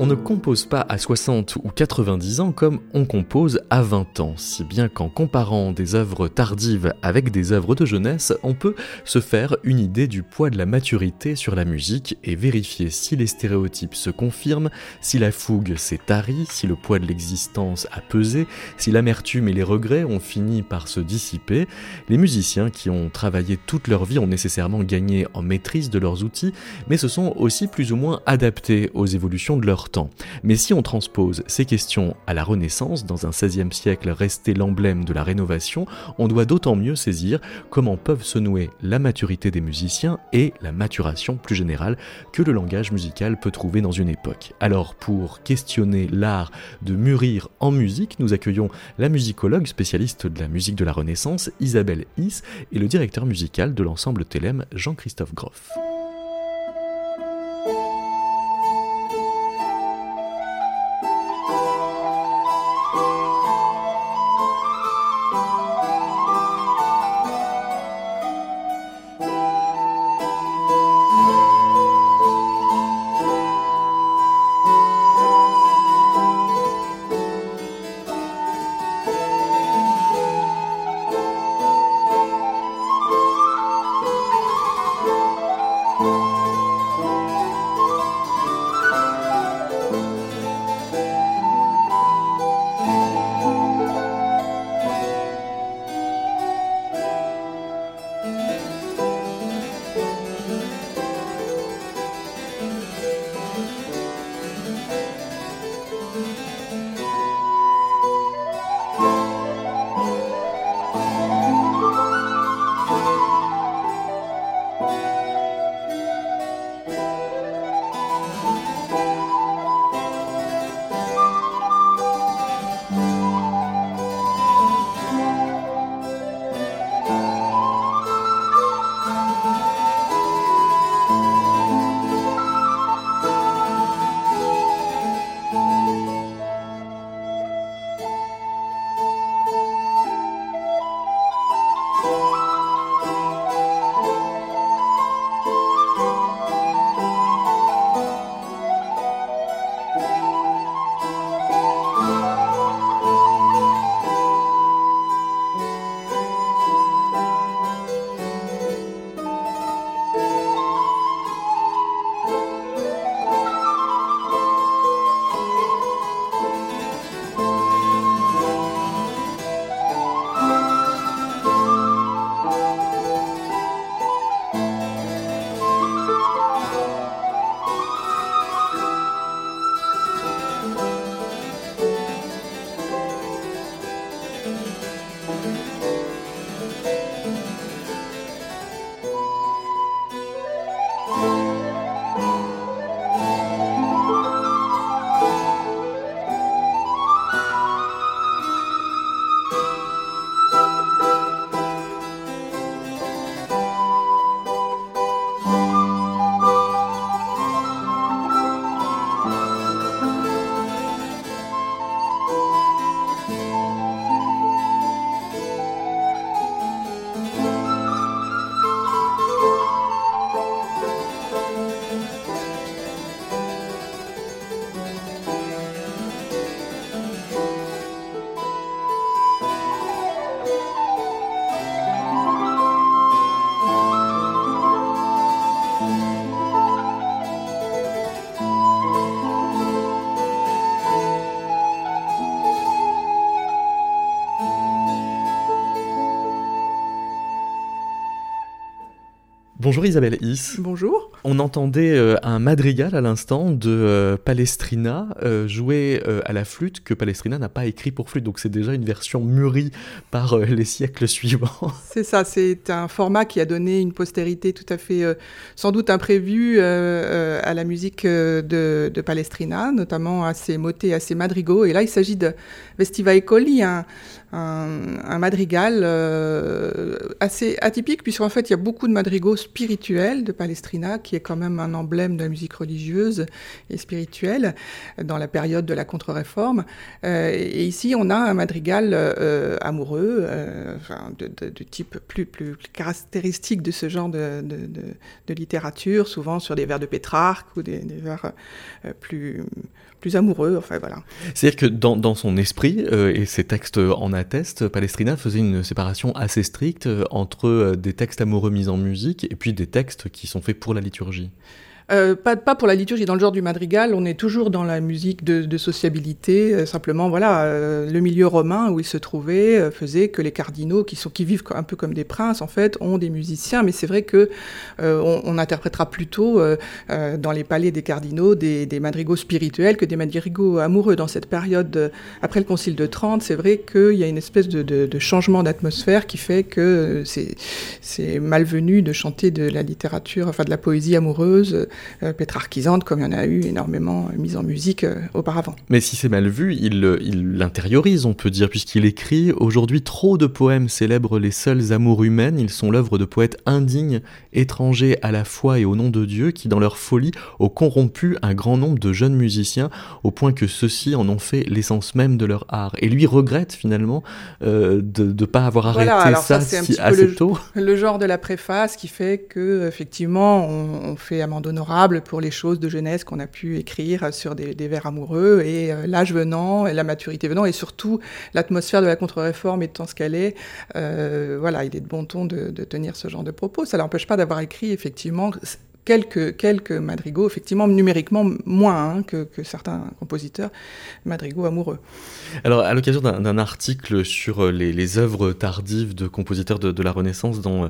On ne compose pas à 60 ou 90 ans comme on compose à 20 ans, si bien qu'en comparant des œuvres tardives avec des œuvres de jeunesse, on peut se faire une idée du poids de la maturité sur la musique et vérifier si les stéréotypes se confirment, si la fougue s'est tarie, si le poids de l'existence a pesé, si l'amertume et les regrets ont fini par se dissiper. Les musiciens qui ont travaillé toute leur vie ont nécessairement gagné en maîtrise de leurs outils, mais se sont aussi plus ou moins adaptés aux évolutions de leur Mais si on transpose ces questions à la Renaissance, dans un XVIe siècle resté l'emblème de la rénovation, on doit d'autant mieux saisir comment peuvent se nouer la maturité des musiciens et la maturation plus générale que le langage musical peut trouver dans une époque. Alors pour questionner l'art de mûrir en musique, nous accueillons la musicologue spécialiste de la musique de la Renaissance, Isabelle Is, et le directeur musical de l'ensemble Télème, Jean-Christophe Groff. Bonjour Isabelle Is. Bonjour. On entendait euh, un madrigal à l'instant de euh, Palestrina euh, joué à la flûte que Palestrina n'a pas écrit pour flûte. Donc c'est déjà une version mûrie par les siècles suivants. C'est ça, c'est un format qui a donné une postérité tout à fait sans doute imprévue à la musique de, de, Palestrina, notamment à ses motets, à ses madrigaux. Et là il s'agit de Vestiva Ecoli, un, un, madrigal assez atypique puisqu'en fait il y a beaucoup de madrigaux spirituels de Palestrina qui est quand même un emblème de la musique religieuse et spirituelle dans la période de la contre-réforme. et ici, on a un madrigal amoureux, de, type plus, plus, caractéristique de ce genre de, littérature, souvent sur des vers de Pétrarque ou des, vers plus plus amoureux. Enfin voilà. C'est-à-dire que dans, dans son esprit, euh, et ses textes en attestent, Palestrina faisait une séparation assez stricte euh, entre euh, des textes amoureux mis en musique et puis des textes qui sont faits pour la liturgie. Euh, pas, pas pour la liturgie, dans le genre du madrigal, on est toujours dans la musique de, de sociabilité. Euh, simplement, voilà, euh, le milieu romain où il se trouvait faisait que les cardinaux, qui, sont, qui vivent un peu comme des princes, en fait, ont des musiciens. Mais c'est vrai que on, on, interprétera plutôt dans les palais des cardinaux des, des, madrigaux spirituels que des madrigaux amoureux. Dans cette période, après le Concile de Trente, c'est vrai qu'il y a une espèce de, de, de changement d'atmosphère qui fait que c'est malvenu de chanter de la littérature, enfin de la poésie amoureuse euh, pétrarchisante, comme il y en a eu énormément euh, mise en musique euh, auparavant. Mais si c'est mal vu, il l'intériorise, on peut dire, puisqu'il écrit Aujourd'hui, trop de poèmes célèbrent les seuls amours humaines. Ils sont l'œuvre de poètes indignes, étrangers à la foi et au nom de Dieu, qui, dans leur folie, ont corrompu un grand nombre de jeunes musiciens, au point que ceux-ci en ont fait l'essence même de leur art. Et lui regrette finalement de ne pas avoir arrêté ça, si, assez le, tôt. Le genre de la préface qui fait que, effectivement, on, on fait amende honorable pour les choses de jeunesse qu'on a pu écrire sur des, vers amoureux et euh, l'âge venant et la maturité venant et surtout l'atmosphère de la contre-réforme étant ce qu'elle est, euh, voilà, il est de bon ton de, de tenir ce genre de propos. Ça n'empêche pas d'avoir écrit effectivement quelques, quelques madrigaux, effectivement numériquement moins hein, que, que, certains compositeurs madrigaux amoureux. Alors, à l'occasion d'un article sur euh, les, les, œuvres tardives de compositeurs de, de la Renaissance dans euh,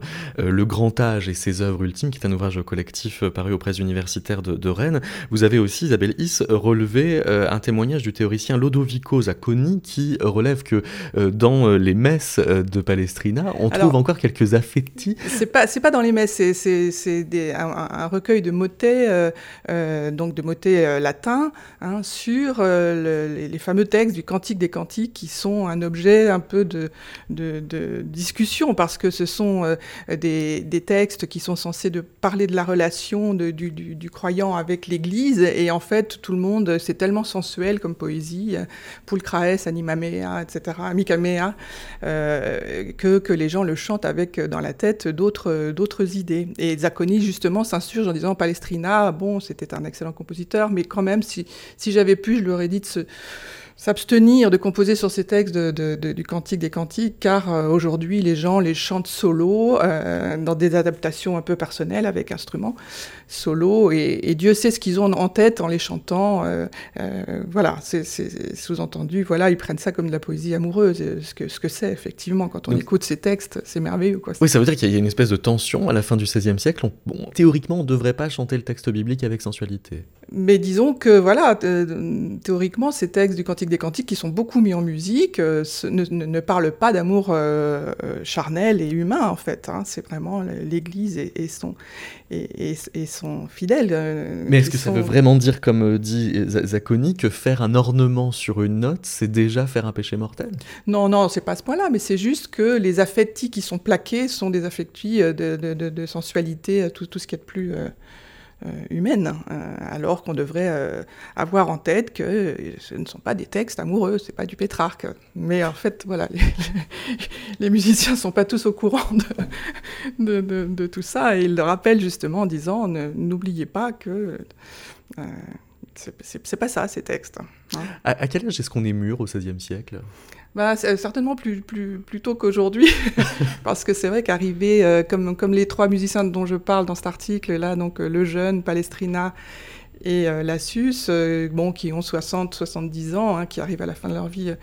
Le Grand Âge et ses œuvres ultimes, qui est un ouvrage collectif euh, paru aux presses universitaires de, de, Rennes, vous avez aussi, Isabelle Is, relevé un témoignage du théoricien Lodovico Zacconi qui relève que dans les messes de Palestrina, on trouve encore quelques affectis. C'est pas, pas dans les messes, c'est un, un, recueil de motets, euh, euh, donc de motets euh, latins, hein, sur le, les, fameux textes du Cantique des Cantiques, qui sont un objet un peu de, discussion, parce que ce sont des, textes qui sont censés de parler de la relation du, croyant avec l'Église, et en fait, tout le monde, c'est tellement sensuel comme poésie, pulcraes, animamea, etc., amicamea, que, que les gens le chantent avec dans la tête d'autres d'autres idées. Et Zacconi, justement, s'insurge en disant Palestrina, bon, c'était un excellent compositeur, mais quand même, si, si j'avais pu, je lui aurais dit de se s'abstenir de composer sur ces textes de, de, de, du Cantique des Cantiques, car euh, aujourd'hui les gens les chantent solo, euh, dans des adaptations un peu personnelles avec instruments solo, et, et Dieu sait ce qu'ils ont en tête en les chantant. Euh, voilà, c'est sous-entendu. Voilà, ils prennent ça comme de la poésie amoureuse, ce que ce que c'est effectivement quand on Donc, écoute ces textes, c'est merveilleux. Quoi. Oui, ça veut dire qu'il y a une espèce de tension à la fin du XVIe siècle. On, bon, théoriquement, on ne devrait pas chanter le texte biblique avec sensualité. Mais disons que voilà, théoriquement, ces textes du Cantique des cantiques qui sont beaucoup mis en musique euh, ne, ne, ne, parlent pas d'amour euh, euh, charnel et humain en fait. Hein. C'est vraiment l'Église et, et, son et, et, et, son fidèle. Euh, Mais est-ce que sont... ça veut vraiment dire, comme dit Zacconi, que faire un ornement sur une note, c'est déjà faire un péché mortel? Non, non, c'est pas à ce point-là. Mais c'est juste que les affectis qui sont plaqués sont des affectis de, de, de, de sensualité, tout, tout ce qui est de plus humaine, euh, alors qu'on devrait euh, avoir en tête que ce ne sont pas des textes amoureux, c'est pas du Pétrarque. Mais en fait, voilà, les, les musiciens sont pas tous au courant de, de, tout ça, et ils le rappellent justement en disant n'oubliez pas que euh, c'est pas ça ces textes. Hein. À, à, quel âge est-ce qu'on est mûr au XVIe siècle? Bah, certainement plus, plus, plus tôt qu'aujourd'hui, parce que c'est vrai qu'arriver, euh, comme, comme les trois musiciens dont je parle dans cet article-là, donc euh, le jeune, Palestrina et euh, Lassus, euh, bon, qui ont 60, 70 ans, hein, qui arrivent à la fin de leur vie euh,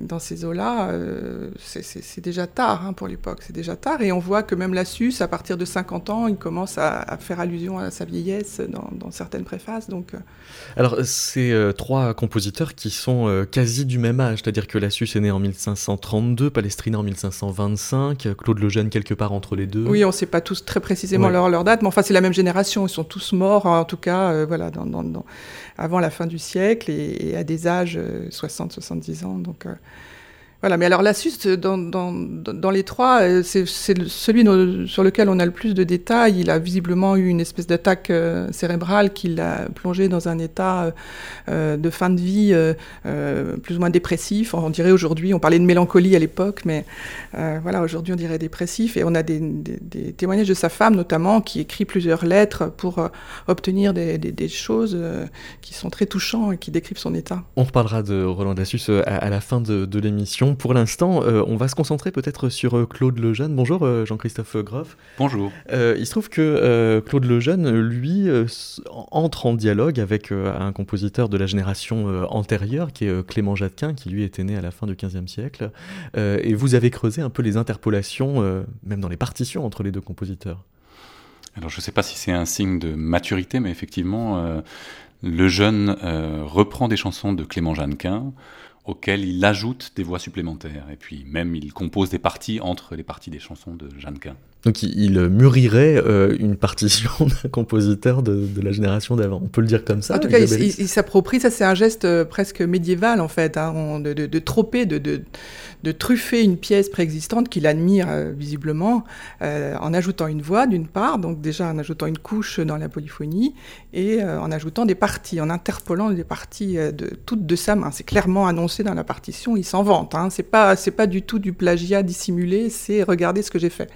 dans ces eaux-là, euh, c'est déjà tard hein, pour l'époque, c'est déjà tard. Et on voit que même Lassus, à partir de 50 ans, il commence à, à faire allusion à sa vieillesse dans, dans certaines préfaces. Donc, Alors, c'est euh, trois compositeurs qui sont quasi du même âge, c'est-à-dire que Lassus est né en 1532, Palestrina en 1525, Claude Lejeune quelque part entre les deux. Oui, on ne sait pas tous très précisément ouais. leur, leur date, mais enfin, c'est la même génération, ils sont tous morts, en tout cas, voilà, avant la fin du siècle et, et à des âges 60-70 ans. Donc, euh, Voilà, mais alors l'Asus, dans, dans, dans, les trois, euh, c'est celui sur lequel on a le plus de détails. Il a visiblement eu une espèce d'attaque euh, cérébrale qui l'a plongé dans un état euh, de fin de vie plus ou moins dépressif. On dirait aujourd'hui, on parlait de mélancolie à l'époque, mais voilà, aujourd'hui on dirait dépressif. Et on a des, témoignages de sa femme notamment qui écrit plusieurs lettres pour obtenir des, choses qui sont très touchants et qui décrivent son état. On reparlera de Roland Lassus à, la fin de l'émission. Pour l'instant, euh, on va se concentrer peut-être sur euh, Claude Lejeune. Bonjour euh, Jean-Christophe Groff. Bonjour. il se trouve que Claude Lejeune, lui, entre en dialogue avec un compositeur de la génération antérieure, qui est Clément Jacquin, qui lui était né à la fin du XVe siècle. et vous avez creusé un peu les interpolations, même dans les partitions, entre les deux compositeurs. Alors je ne sais pas si c'est un signe de maturité, mais effectivement, le jeune reprend des chansons de Clément Jeannequin, auquel il ajoute des voix supplémentaires. Et puis même, il compose des parties entre les parties des chansons de Jeannequin. Donc il, mûrirait euh, une partition d'un compositeur de, la génération d'avant. On peut le dire comme ça. En tout cas, il, s'approprie, ça c'est un geste euh, presque médiéval en fait, hein, de, de, de, troper, de, truffer une pièce préexistante qu'il admire euh, visiblement, en ajoutant une voix d'une part, donc déjà en ajoutant une couche dans la polyphonie, et en ajoutant des parties, en interpolant des parties de, toutes de sa main. C'est clairement annoncé dans la partition, il s'en vante. Hein. C'est pas, pas du tout du plagiat dissimulé, c'est regardez ce que j'ai fait.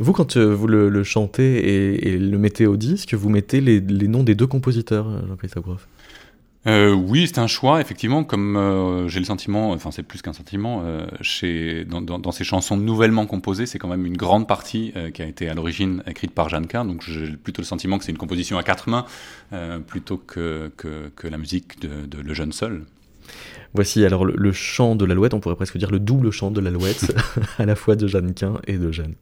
Vous, quand euh, vous le, chantez et, le mettez au disque, vous mettez les, noms des deux compositeurs, euh, Jean-Christophe Groff? Euh, oui, c'est un choix, effectivement, comme j'ai le sentiment, enfin c'est plus qu'un sentiment, chez, dans, ces chansons nouvellement composées, c'est quand même une grande partie qui a été à l'origine écrite par Jeannequin, donc j'ai plutôt le sentiment que c'est une composition à quatre mains, plutôt que, que, la musique de, Le Jeune Seul. Voici alors le, le, chant de l'alouette, on pourrait presque dire le double chant de l'alouette, à la fois de Jeannequin et de Jeanne.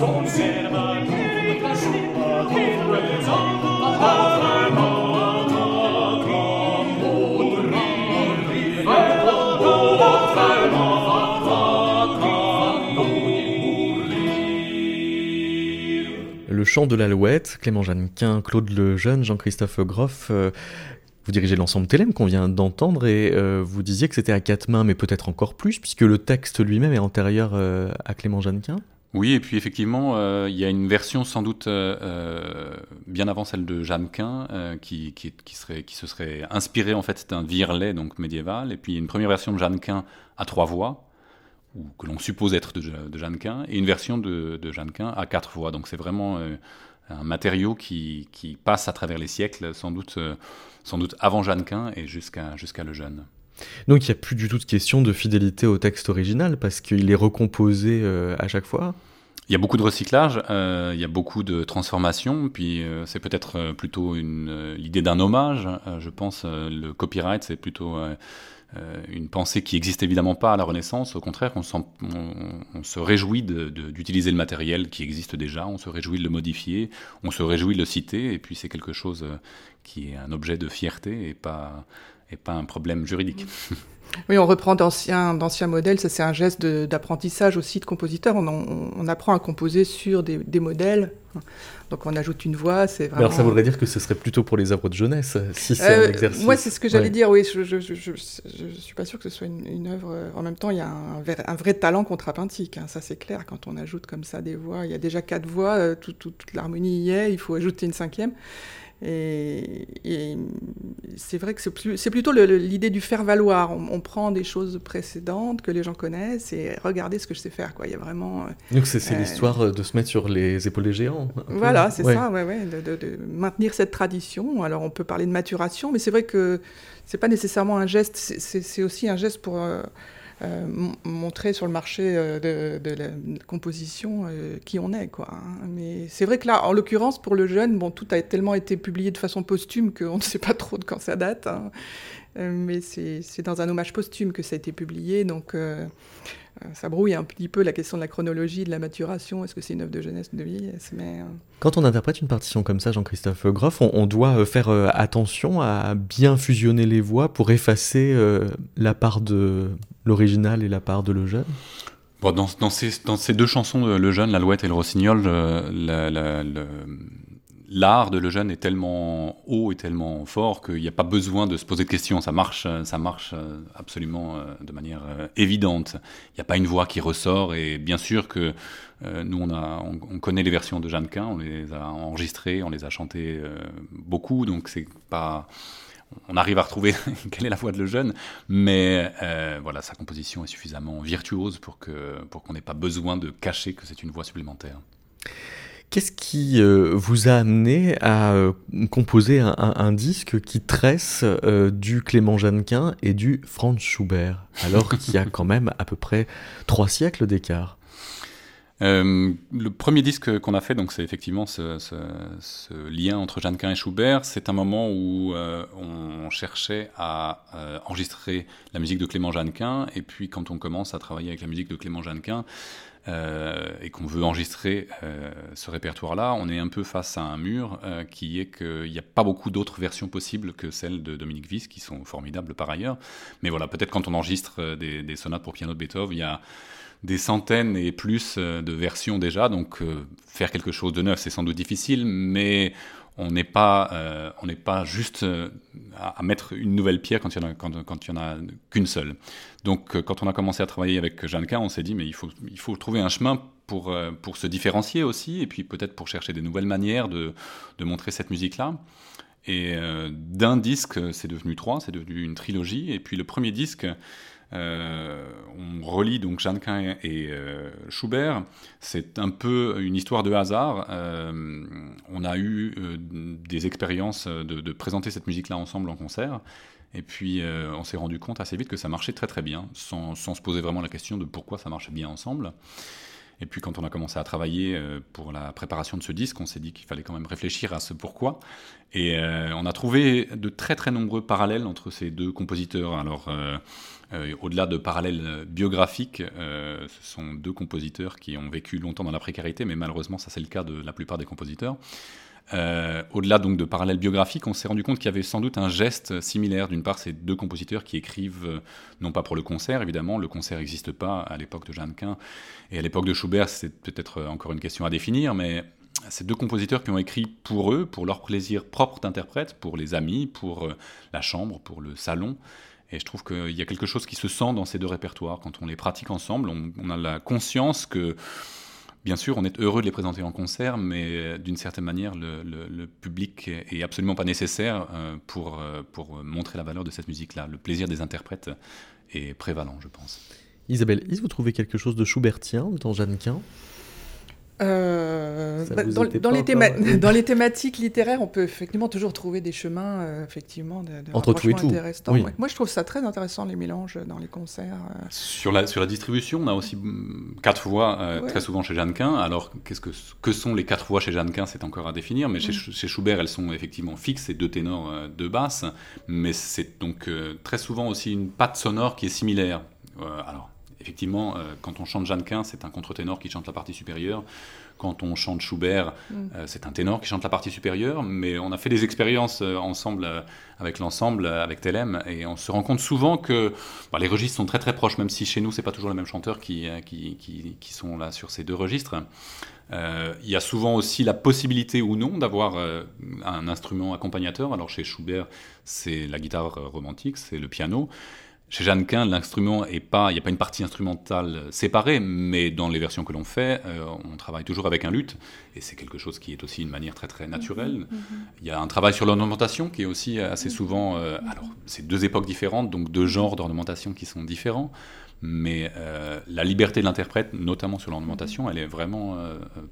Le chant de l'alouette, Clément Jeannequin, Claude Lejeune, Jean-Christophe Groff. Euh, vous dirigez l'ensemble Télém qu'on vient d'entendre et euh, vous disiez que c'était à quatre mains, mais peut-être encore plus, puisque le texte lui-même est antérieur euh, à Clément Jeannequin. Oui, et puis effectivement, il y a une version sans doute bien avant celle de Jeannequin qui, qui, serait, qui se serait inspirée en fait d'un virlet donc médiéval, et puis une première version de Jeannequin à trois voix, ou que l'on suppose être de, de, Jeannequin, et une version de, de Jeannequin à quatre voix. Donc c'est vraiment euh, un matériau qui, passe à travers les siècles, sans doute, euh, sans doute avant Jeannequin et jusqu'à jusqu'à le jeune. Donc il n'y a plus du tout de question de fidélité au texte original, parce qu'il est recomposé euh, à chaque fois il y a beaucoup de recyclage, euh, il y a beaucoup de transformation, puis euh, c'est peut-être plutôt l'idée d'un hommage. je pense le copyright, c'est plutôt une pensée qui n'existe évidemment pas à la Renaissance. Au contraire, on, se réjouit d'utiliser le matériel qui existe déjà, on se réjouit de le modifier, on se réjouit de le citer, et puis c'est quelque chose qui est un objet de fierté et pas, et pas un problème juridique. Oui, on reprend d'anciens modèles, ça c'est un geste d'apprentissage aussi de compositeur. On, on, apprend à composer sur des, des, modèles. Donc on ajoute une voix, c'est vraiment... Alors ça voudrait dire que ce serait plutôt pour les œuvres de jeunesse, si c'est un euh, exercice. Moi c'est ce que j'allais dire, oui, je, je, je, je, suis pas sûr que ce soit une, une, œuvre... En même temps, il y a un, un vrai talent contrapuntique, hein, ça c'est clair, quand on ajoute comme ça des voix. Il y a déjà quatre voix, euh, tout, toute l'harmonie y est, il faut ajouter une cinquième. Et, c'est vrai que c'est plutôt l'idée du faire valoir. On, prend des choses précédentes que les gens connaissent et regardez ce que je sais faire. Quoi. Il y a vraiment. Euh, Donc c'est euh, l'histoire de se mettre sur les épaules des géants. Voilà, c'est ça, ouais, ouais, de, de, maintenir cette tradition. Alors on peut parler de maturation, mais c'est vrai que c'est pas nécessairement un geste. C'est aussi un geste pour. Euh, montrer sur le marché euh, de, la composition euh, qui on est. Quoi, hein. Mais c'est vrai que là, en l'occurrence, pour le jeune, bon, tout a tellement été publié de façon posthume qu'on ne sait pas trop de quand ça date. Hein. mais c'est dans un hommage posthume que ça a été publié, donc ça brouille un petit peu la question de la chronologie, de la maturation. Est-ce que c'est une œuvre de jeunesse ou de vieillesse? Mais, Quand on interprète une partition comme ça, Jean-Christophe Groff, on, doit faire attention à bien fusionner les voix pour effacer la part de l'original et la part de Le Jeune? Bon, dans, dans, ces, dans, ces, deux chansons, Le Jeune, L'Alouette et le Rossignol, l'art de Le Jeune est tellement haut et tellement fort qu'il n'y a pas besoin de se poser de questions. Ça marche, ça marche euh, absolument euh, de manière euh, évidente. Il n'y a pas une voix qui ressort et bien sûr que nous, on, connaît les versions de Jeannequin, on les a enregistrées, on les a chantées beaucoup, donc c'est pas on arrive à retrouver quelle est la voix de le jeune, mais voilà, sa composition est suffisamment virtuose pour pour qu'on n'ait pas besoin de cacher que c'est une voix supplémentaire. Qu'est-ce qui euh, vous a amené à euh, composer un, disque qui tresse du Clément Jeannequin et du Franz Schubert, alors qu'il y a quand même à peu près trois siècles d'écart? Euh, le premier disque qu'on a fait, donc c'est effectivement ce, ce, ce, lien entre Jeannequin et Schubert. C'est un moment où euh, on cherchait à euh, enregistrer la musique de Clément Jeannequin, et puis quand on commence à travailler avec la musique de Clément Jeannequin euh, et qu'on veut enregistrer euh, ce répertoire-là, on est un peu face à un mur qui est qu'il n'y a pas beaucoup d'autres versions possibles que celles de Dominique Wiss, qui sont formidables par ailleurs. Mais voilà, peut-être quand on enregistre des, des sonates pour piano de Beethoven, il y a des centaines et plus euh, de versions déjà, donc euh, faire quelque chose de neuf, c'est sans doute difficile, mais on n'est pas, euh, pas juste à, mettre une nouvelle pierre quand il y en a, quand, quand a qu'une seule. Donc, quand on a commencé à travailler avec Jeannequin, on s'est dit, mais il faut, il faut trouver un chemin pour, pour se différencier aussi, et puis peut-être pour chercher des nouvelles manières de, de montrer cette musique-là. Et d'un disque, c'est devenu trois, c'est devenu une trilogie. Et puis le premier disque, on relie donc Jeannequin et Schubert. C'est un peu une histoire de hasard. on a eu des expériences de, présenter cette musique-là ensemble en concert. Et puis, on s'est rendu compte assez vite que ça marchait très très bien, sans, sans, se poser vraiment la question de pourquoi ça marchait bien ensemble. Et puis quand on a commencé à travailler euh, pour la préparation de ce disque, on s'est dit qu'il fallait quand même réfléchir à ce pourquoi. Et euh, on a trouvé de très très nombreux parallèles entre ces deux compositeurs. Alors euh, au-delà de parallèles biographiques, ce sont deux compositeurs qui ont vécu longtemps dans la précarité, mais malheureusement ça c'est le cas de la plupart des compositeurs. Euh, au-delà donc de parallèles biographiques, on s'est rendu compte qu'il y avait sans doute un geste similaire. D'une part, ces deux compositeurs qui écrivent, euh, non pas pour le concert, évidemment, le concert n'existe pas à l'époque de Jeannequin, et à l'époque de Schubert, c'est peut-être encore une question à définir, mais ces deux compositeurs qui ont écrit pour eux, pour leur plaisir propre d'interprète, pour les amis, pour euh, la chambre, pour le salon. Et je trouve qu'il y a quelque chose qui se sent dans ces deux répertoires. Quand on les pratique ensemble, on a la conscience que Bien sûr, on est heureux de les présenter en concert, mais d'une certaine manière, le, public est absolument pas nécessaire euh, pour, euh, pour montrer la valeur de cette musique-là. Le plaisir des interprètes est prévalent, je pense. Isabelle, est-ce que vous trouvez quelque chose de Schubertien dans Jeannequin euh, bah, dans, les dans, les thématiques littéraires, on peut effectivement toujours trouver des chemins, euh, effectivement, de, entre tout et tout. Moi, je trouve ça très intéressant les mélanges dans les concerts. Euh. Sur la sur la distribution, on a aussi mm, quatre voix très souvent chez Jeannequin. Alors, qu'est-ce que que sont les quatre voix chez Jeannequin C'est encore à définir, mais chez, chez, Schubert, elles sont effectivement fixes, c'est deux ténors, deux basses, mais c'est donc très souvent aussi une patte sonore qui est similaire. alors effectivement, euh, quand on chante Jeannequin, c'est un contre-ténor qui chante la partie supérieure. Quand on chante Schubert, mm. euh, c'est un ténor qui chante la partie supérieure. Mais on a fait des expériences euh, ensemble avec l'ensemble, avec Telem, et on se rend compte souvent que bah, les registres sont très très proches, même si chez nous, c'est pas toujours les mêmes chanteurs qui, qui, qui, sont là sur ces deux registres. Il y a souvent aussi la possibilité ou non d'avoir un instrument accompagnateur. Alors chez Schubert, c'est la guitare romantique, c'est le piano. Chez Jeannequin, l'instrument est pas, il n'y a pas une partie instrumentale séparée, mais dans les versions que l'on fait, euh, on travaille toujours avec un luth, et c'est quelque chose qui est aussi une manière très très naturelle. Mhm, mhm. Il y a un travail sur l'ornementation qui est aussi assez souvent, euh, alors c'est deux époques différentes, donc deux genres d'ornementation qui sont différents, mais euh, la liberté de l'interprète, notamment sur l'ornementation, mhm. elle est vraiment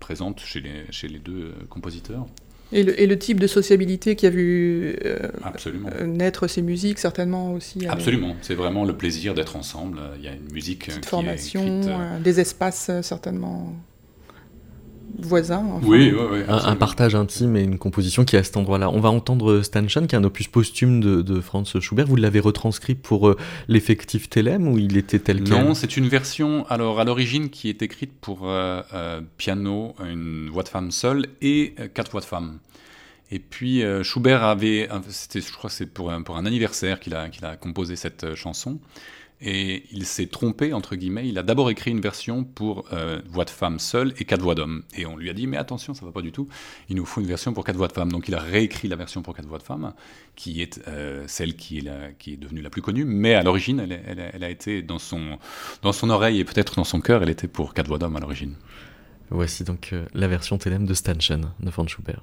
présente chez les, chez les deux compositeurs. Et le, type de sociabilité qui a vu euh, euh, naître ces musiques, certainement aussi. Absolument, c'est vraiment le plaisir d'être ensemble. Il y a une musique. Petite formation, euh, des espaces certainement voisin. Oui, oui, oui un, partage intime et une composition qui est à cet endroit-là. On va entendre Stanchen, qui est un opus posthume de, Franz Schubert. Vous l'avez retranscrit pour euh, l'effectif Telem ou il était tel quel? Non, c'est une version, alors à l'origine, qui est écrite pour euh, euh, piano, une voix de femme seule et quatre voix de femme. Et puis Schubert avait, c'était, je crois que c'est pour un, pour un anniversaire qu'il a, qu'il a composé cette chanson. Et il s'est trompé, entre guillemets. Il a d'abord écrit une version pour euh, voix de femme seule et quatre voix d'homme. Et on lui a dit, mais attention, ça va pas du tout. Il nous faut une version pour quatre voix de femme. Donc il a réécrit la version pour quatre voix de femme, qui est euh, celle qui est, devenue la plus connue. Mais à l'origine, elle, a été dans son, dans son oreille et peut-être dans son cœur, elle était pour quatre voix d'homme à l'origine. Voici donc euh, la version Télém de Stanchen de Franz Schubert.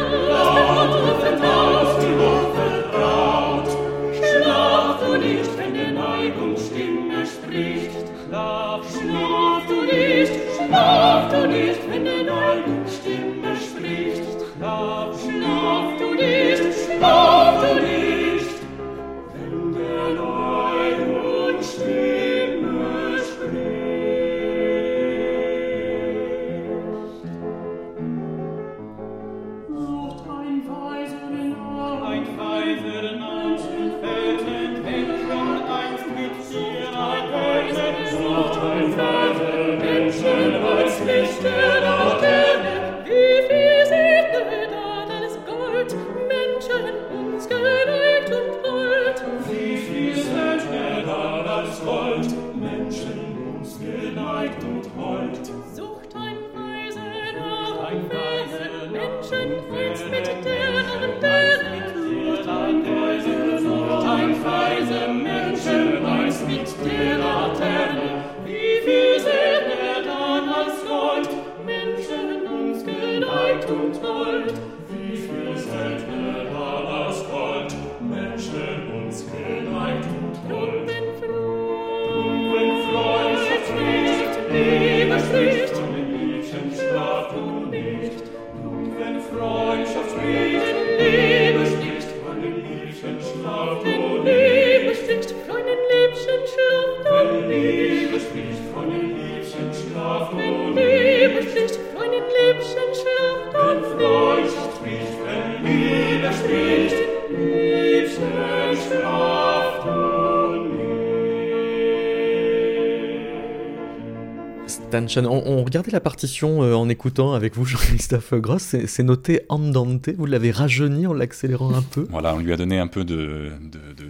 On, regardait la partition euh, en écoutant avec vous, Jean-Christophe Gross. C'est noté Andante. Vous l'avez rajeuni en l'accélérant un peu? Voilà, on lui a donné un peu de,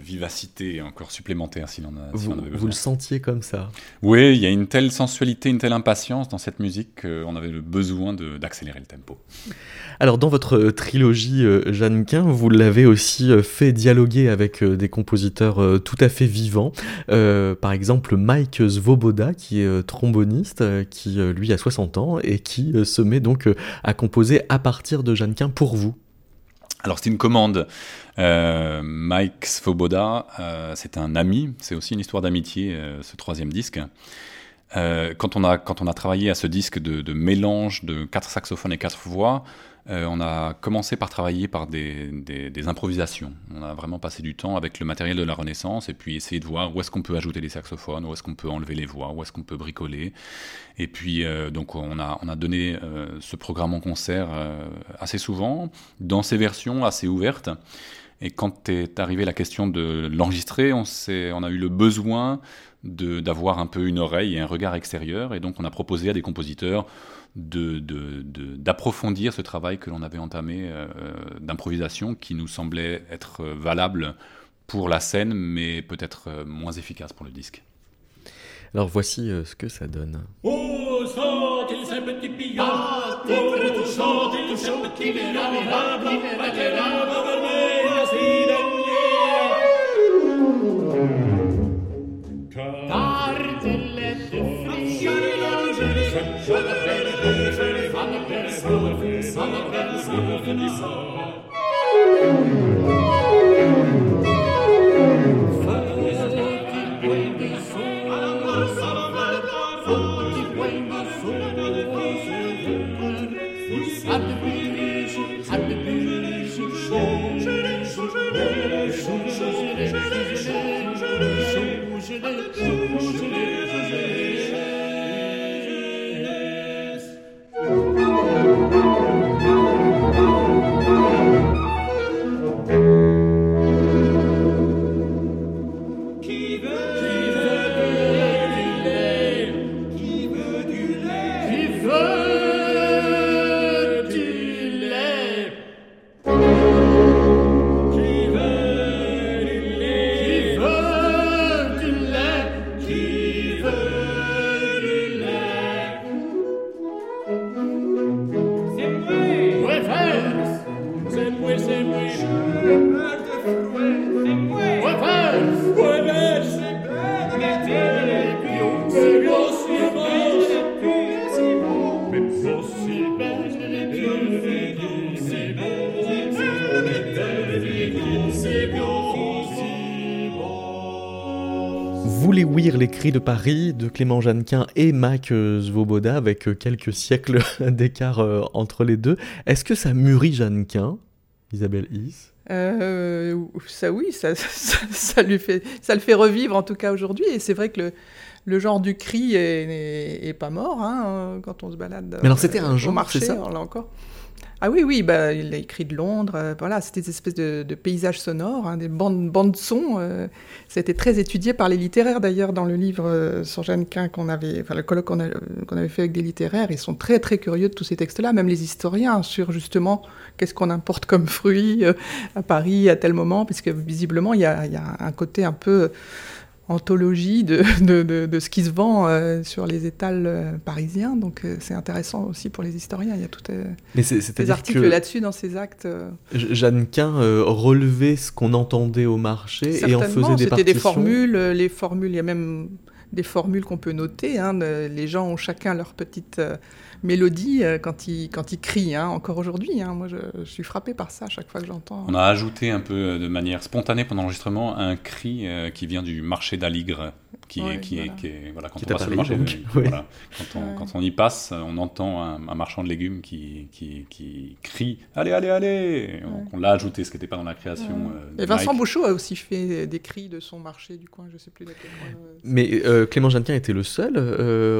vivacité encore supplémentaire s'il en a. Vous, vous le sentiez comme ça? Oui, il y a une telle sensualité, une telle impatience dans cette musique qu'on avait le besoin d'accélérer le tempo. Alors, dans votre euh, trilogie euh, Jeannequin, vous l'avez aussi fait dialoguer avec des compositeurs tout à fait vivants. par exemple, Mike Svoboda, qui est tromboniste qui euh, lui a 60 ans et qui euh, se met donc euh, à composer à partir de Jeannequin pour vous. Alors c'est une commande. Mike Svoboda, c'est un ami, c'est aussi une histoire d'amitié, ce troisième disque. quand, on a, quand on a travaillé à ce disque de, de mélange de quatre saxophones et quatre voix, euh, on a commencé par travailler par des, improvisations. On a vraiment passé du temps avec le matériel de la Renaissance et puis essayer de voir où est-ce qu'on peut ajouter des saxophones, où est-ce qu'on peut enlever les voix, où est-ce qu'on peut bricoler. Et puis euh, donc on a, on a donné euh, ce programme en concert assez souvent, dans ces versions assez ouvertes. Et quand est arrivée la question de l'enregistrer, on a eu le besoin d'avoir un peu une oreille et un regard extérieur. Et donc on a proposé à des compositeurs d'approfondir de, ce travail que l'on avait entamé euh, d'improvisation qui nous semblait être valable pour la scène, mais peut-être euh, moins efficace pour le disque. Alors voici euh, ce que ça donne. Oh, ces de Paris de Clément Jeannequin et Mac Svoboda avec euh, quelques siècles d'écart euh, entre les deux. Est-ce que ça mûrit Jeannequin, Isabelle Is euh, ça oui, ça, ça, lui fait, ça le fait revivre en tout cas aujourd'hui. Et c'est vrai que le, le genre du cri est, pas mort hein, quand on se balade. Mais alors c'était un genre, marché, ça? là encore. Ah oui, oui, bah, il a écrit de Londres. Euh, voilà, c'était des espèces de, paysages sonores, hein, des bandes, bandes son. Euh, ça a été très étudié par les littéraires d'ailleurs dans le livre euh, sur Jeanne Quin qu'on avait, enfin le colloque qu'on, avait fait avec des littéraires. Ils sont très très curieux de tous ces textes-là, même les historiens sur justement qu'est-ce qu'on importe comme fruits à Paris à tel moment, puisque visiblement il y a, y a un côté un peu anthologie de, de, de, ce qui se vend euh, sur les étals euh, parisiens. Donc euh, c'est intéressant aussi pour les historiens. Il y a tout des articles là-dessus dans ces actes. Jeanne Quin relevait ce qu'on entendait au marché et en faisait des C'était des formules. Les formules, il y a même des formules qu'on peut noter. Hein, les gens ont chacun leur petite mélodie euh, quand il, quand il crie, hein, encore aujourd'hui. Hein. Moi, je, suis frappé par ça à chaque fois que j'entends. On a ajouté un peu euh, de manière spontanée pendant l'enregistrement un cri euh, qui vient du marché d'Aligre, qui, est, qui, est, qui est, voilà, quand on passe le marché, voilà, quand, on, quand, on, y passe, on entend un, marchand de légumes qui, qui, qui, crie Allez, allez, allez. On, l'a ajouté, ce qui n'était pas dans la création. Et Vincent Bouchot a aussi fait des cris de son marché du coin, je ne sais plus Mais Clément Jeannequin était le seul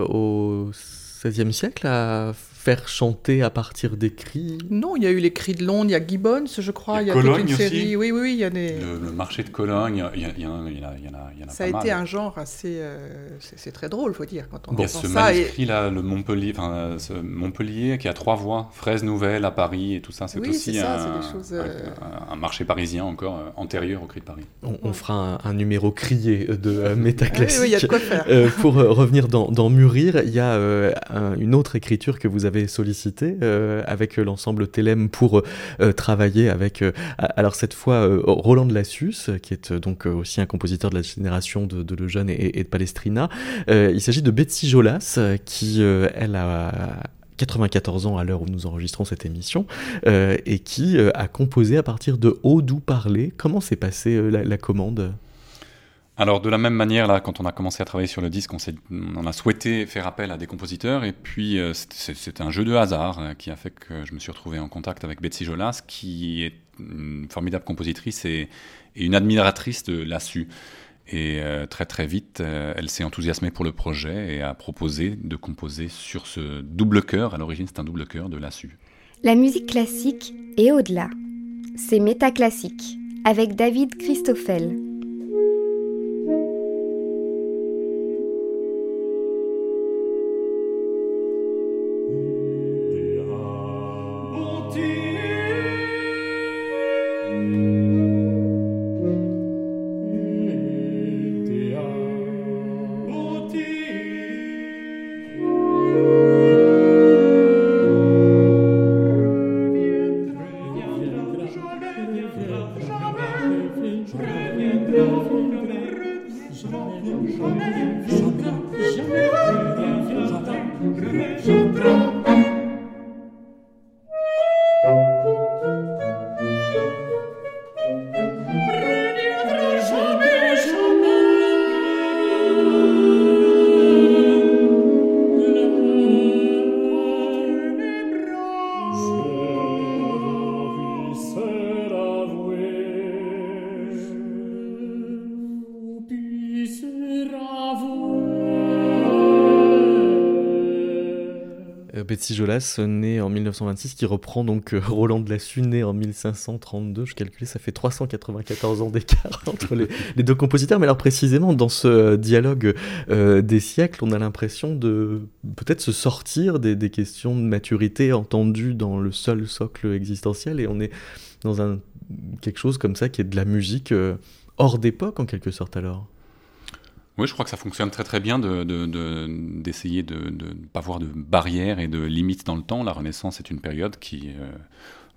au XVIe siècle à faire chanter à partir des cris Non, il y a eu les cris de Londres, il y a Gibbons, je crois, il y a, toute une série. Oui, oui, oui, il y a des... le, marché de Cologne, il y, il y, en a, il y en a, il y en a Ça a été un genre assez... Euh, c'est très drôle, faut dire, quand on Il y a ce manuscrit là, le Montpellier, enfin, ce Montpellier qui a trois voix, Fraise Nouvelle à Paris et tout ça, c'est aussi un, choses, euh, un, marché parisien encore euh, antérieur au cri de Paris. On, fera un, numéro crié de métaclassique. oui, il y a de quoi faire. pour revenir dans, dans, Mûrir, il y a une autre écriture que vous avez sollicité euh, avec l'ensemble Télém pour euh, travailler avec, euh, alors cette fois, Roland de Lassus, qui est donc aussi un compositeur de la génération de, Lejeune et, de Palestrina. il s'agit de Betsy Jolas, qui, elle, a 94 ans à l'heure où nous enregistrons cette émission, et qui a composé à partir de Haut parler. Comment s'est passée la, commande? Alors de la même manière, là, quand on a commencé à travailler sur le disque, on, a souhaité faire appel à des compositeurs, et puis euh, c'était un jeu de hasard euh, qui a fait que je me suis retrouvé en contact avec Betsy Jolas, qui est une formidable compositrice et, une admiratrice de Lassu. Et euh, très très vite, elle s'est enthousiasmée pour le projet et a proposé de composer sur ce double chœur. À l'origine, c'est un double chœur de Lassu. La musique classique est au-delà. C'est métaclassique avec David Christoffel. Betsy Jolas, née en 1926, qui reprend donc euh, Roland de Lassus, né en 1532. Je calculais, ça fait 394 ans d'écart entre les, deux compositeurs. Mais alors précisément, dans ce euh, dialogue euh, des siècles, on a l'impression de peut-être se sortir des, questions de maturité entendues dans le seul socle existentiel, et on est dans quelque chose comme ça qui est de la musique hors d'époque en quelque sorte alors. Oui, je crois que ça fonctionne très très bien d'essayer de, de, ne pas voir de barrières et de limites dans le temps. La Renaissance est une période qui euh,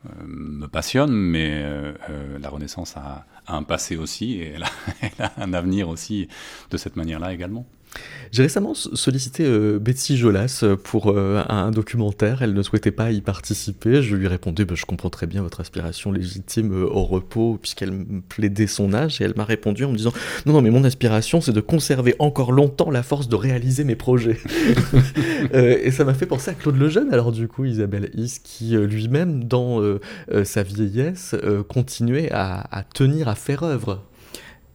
euh, me passionne, mais euh, la Renaissance a, a, un passé aussi et elle a, elle a un avenir aussi de cette manière-là également. J'ai récemment sollicité euh, Betsy Jolas euh, pour euh, un, documentaire. Elle ne souhaitait pas y participer. Je lui ai répondu bah, Je comprends très bien votre aspiration légitime au repos, puisqu'elle plaidait son âge. Et elle m'a répondu en me disant Non, non, mais mon aspiration, c'est de conserver encore longtemps la force de réaliser mes projets. et ça m'a fait penser à Claude Lejeune, alors du coup, Isabelle Is, qui lui-même, dans sa vieillesse, continuait à tenir à faire œuvre.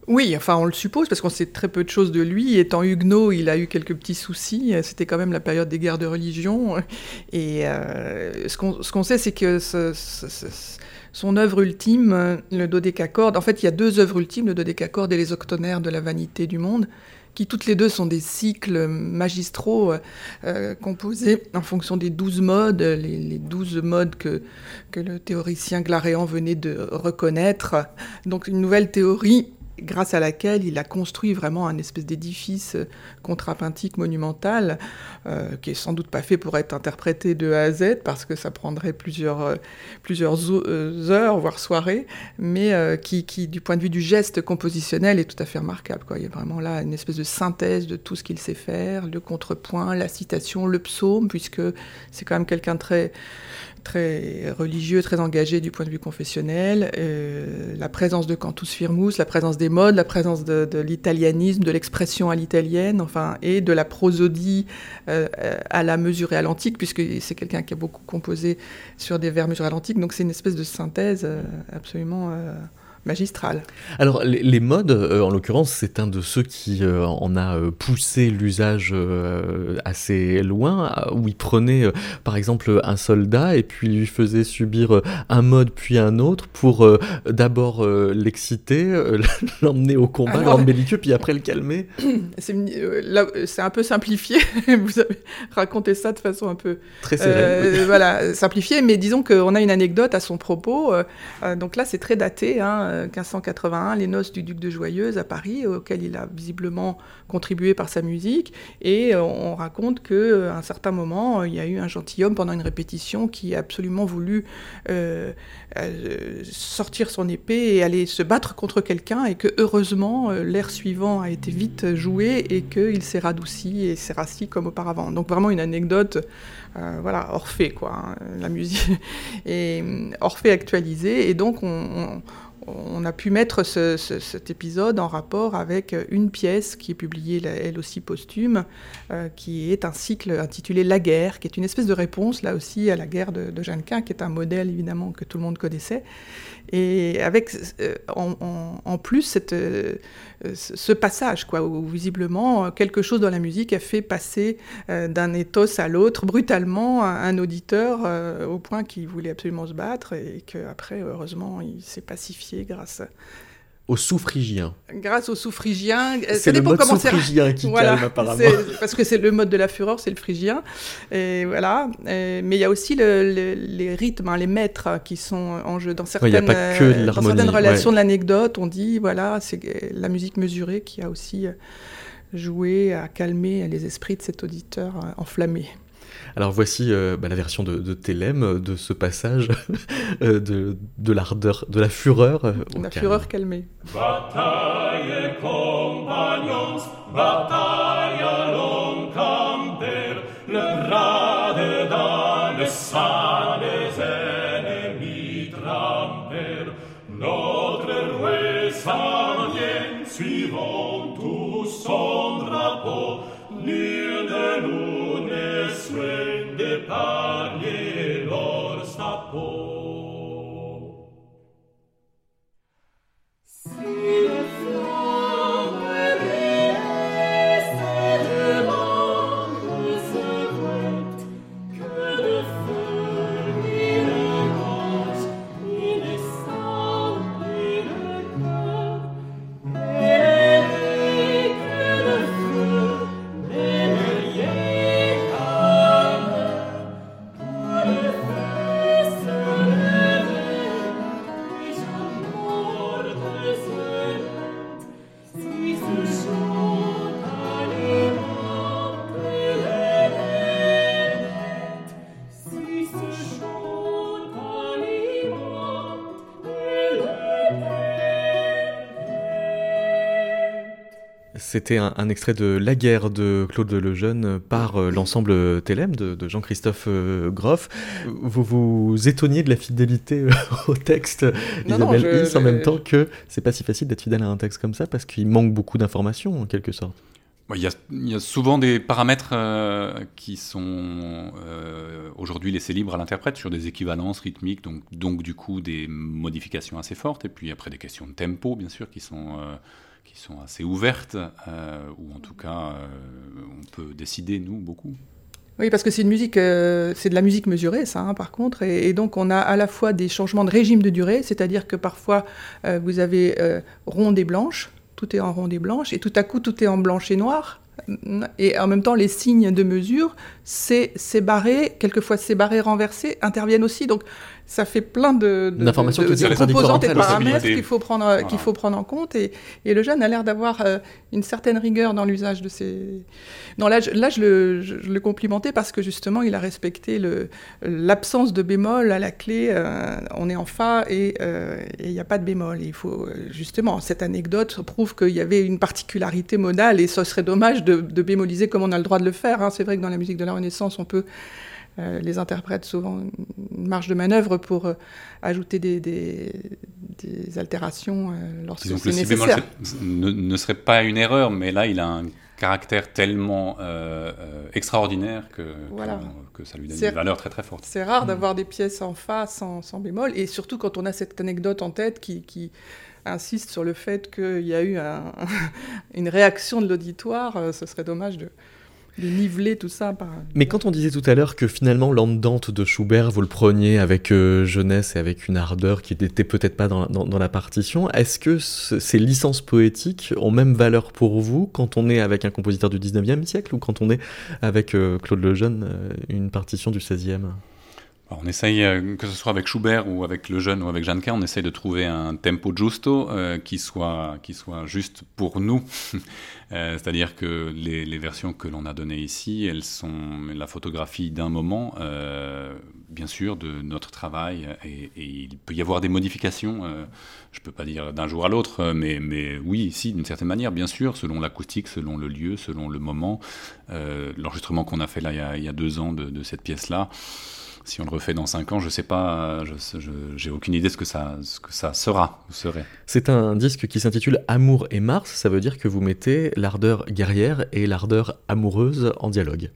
Oui, enfin on le suppose parce qu'on sait très peu de choses de lui. Étant huguenot, il a eu quelques petits soucis. C'était quand même la période des guerres de religion. Et euh, ce qu'on sait, c'est que ce, son œuvre ultime, le dodécacorde, en fait il y a deux œuvres ultimes, le dodécacorde et les octonnaires de la vanité du monde, qui toutes les deux sont des cycles magistraux euh, composés en fonction des douze modes, les, douze modes que, que le théoricien Glaréan venait de reconnaître. Donc une nouvelle théorie grâce à laquelle il a construit vraiment un espèce d'édifice contrapuntique monumental, euh, qui est sans doute pas fait pour être interprété de A à Z, parce que ça prendrait plusieurs, euh, plusieurs euh, heures, voire soirées, mais qui, qui, du point de vue du geste compositionnel, est tout à fait remarquable. Quoi. Il y a vraiment là une espèce de synthèse de tout ce qu'il sait faire, le contrepoint, la citation, le psaume, puisque c'est quand même quelqu'un très très religieux, très engagé du point de vue confessionnel, euh, la présence de Cantus Firmus, la présence des modes, la présence de, l'italianisme, de l'expression à l'italienne, enfin, et de la prosodie euh, à la mesurée à l'antique, puisque c'est quelqu'un qui a beaucoup composé sur des vers mesurés à l'antique, donc c'est une espèce de synthèse euh, absolument magistral. Alors les, modes, euh, en l'occurrence, c'est un de ceux qui euh, en a euh, poussé l'usage assez loin, où il prenait par exemple un soldat et puis lui faisait subir un mode puis un autre pour d'abord l'exciter, l'emmener au combat, rendre belliqueux, puis après le calmer. C'est un peu simplifié, vous avez raconté ça de façon un peu... Très serrée. Voilà, simplifié, mais disons qu'on a une anecdote à son propos, donc là c'est très daté, hein, 1581, les noces du duc de Joyeuse à Paris, auxquelles il a visiblement contribué par sa musique. Et euh, on raconte qu'à euh, un certain moment, il y a eu un gentilhomme pendant une répétition qui a absolument voulu euh, sortir son épée et aller se battre contre quelqu'un, et que heureusement, l'air suivant a été vite joué et qu'il s'est radouci et s'est rassis comme auparavant. Donc vraiment une anecdote. voilà, Orphée, quoi, hein, la musique, et Orphée actualisé, et donc on, on a pu mettre cet épisode en rapport avec une pièce qui est publiée, elle aussi posthume, euh, qui est un cycle intitulé La guerre, qui est une espèce de réponse, là aussi, à la guerre de, de Jeannequin, qui est un modèle, évidemment, que tout le monde connaissait. Et avec, euh, en, plus, euh, ce passage, quoi, où visiblement, quelque chose dans la musique a fait passer d'un ethos à l'autre, brutalement, un, auditeur, au point qu'il voulait absolument se battre, et qu'après, heureusement, il s'est pacifié grâce aux sous-phrygiens. Grâce aux sous-phrygiens. Euh, c'est le mode sous-phrygien qui calme apparemment. Parce que c'est le mode de la fureur, c'est le phrygien. Et voilà. mais il y a aussi les rythmes, hein, les maîtres qui sont en jeu. Dans certaines, euh, dans certaines relations de l'anecdote, on dit, voilà, c'est la musique mesurée qui a aussi euh, joué à calmer les esprits de cet auditeur enflammé. Alors voici euh, bah, la version de, de Télème de ce passage euh, de, de l'ardeur, de la fureur. Euh, la fureur calmée. Bataille compagnons, bataille C'était un, extrait de La guerre de Claude Lejeune par euh, l'ensemble Télème de, Jean-Christophe euh, Groff. Vous vous étonniez de la fidélité euh, au texte, Isabelle en même temps que c'est pas si facile d'être fidèle à un texte comme ça parce qu'il manque beaucoup d'informations en quelque sorte. Il y, a, souvent des paramètres qui sont aujourd'hui laissés libres à l'interprète sur des équivalences rythmiques, donc, donc du coup des modifications assez fortes, et puis après des questions de tempo, bien sûr, qui sont, qui sont assez ouvertes, ou en tout cas, on peut décider, nous, beaucoup. Oui, parce que c'est c'est de la musique mesurée, ça, hein, par contre, et, donc on a à la fois des changements de régime de durée, c'est-à-dire que parfois vous avez ronde et blanche, tout est en ronde et blanche, et tout à coup tout est en blanche et noir, et en même temps, les signes de mesure, c'est barré, quelquefois barré renversé, interviennent aussi. Donc ça fait plein de, de, de, composantes et de paramètres qu'il faut, prendre, qu'il faut prendre en compte. Et, et le jeune a l'air d'avoir euh, une certaine rigueur dans l'usage de ces... Non, là, je, là je, le, je, le, complimentais parce que justement, il a respecté l'absence de bémol à la clé. Euh, on est en Fa euh, et il n'y a pas de bémol. Et il faut, justement, cette anecdote prouve qu'il y avait une particularité modale et ce serait dommage de, bémoliser comme on a le droit de le faire. Hein. C'est vrai que dans la musique de la Renaissance, on peut euh, les interprètes souvent une marge de manœuvre pour euh, ajouter des, des, des altérations euh, lorsque c'est nécessaire. Ne, ne, serait pas une erreur, mais là, il a un caractère tellement extraordinaire que, que, ça lui donne une valeur très très forte. C'est rare mm. d'avoir des pièces en fa sans, sans, bémol, et surtout quand on a cette anecdote en tête qui, qui insiste sur le fait qu'il y a eu un, une réaction de l'auditoire, ce serait dommage de, de niveler tout ça. Mais quand on disait tout à l'heure que finalement l'Andante de Schubert, vous le preniez avec euh, jeunesse et avec une ardeur qui n'était peut-être pas dans, dans, la partition, est-ce que ces licences poétiques ont même valeur pour vous quand on est avec un compositeur du 19e siècle ou quand on est avec euh, Claude Lejeune, euh, une partition du 16e on essaye, euh, que ce soit avec Schubert ou avec Le Jeune ou avec Jeannequin, on essaye de trouver un tempo giusto euh, qui, soit, qui soit juste pour nous. euh, C'est-à-dire que les, les, versions que l'on a données ici, elles sont la photographie d'un moment, euh, bien sûr, de notre travail. Et, et, il peut y avoir des modifications, euh, je ne peux pas dire d'un jour à l'autre, mais, mais oui, ici, d'une certaine manière, bien sûr, selon l'acoustique, selon le lieu, selon le moment. L'enregistrement qu'on a fait là il y a, il y a deux ans de, de cette pièce-là, si on le refait dans 5 ans, je sais pas, j'ai aucune idée de ce que ça, ce que ça sera ou serait. C'est un disque qui s'intitule Amour et Mars, ça veut dire que vous mettez l'ardeur guerrière et l'ardeur amoureuse en dialogue.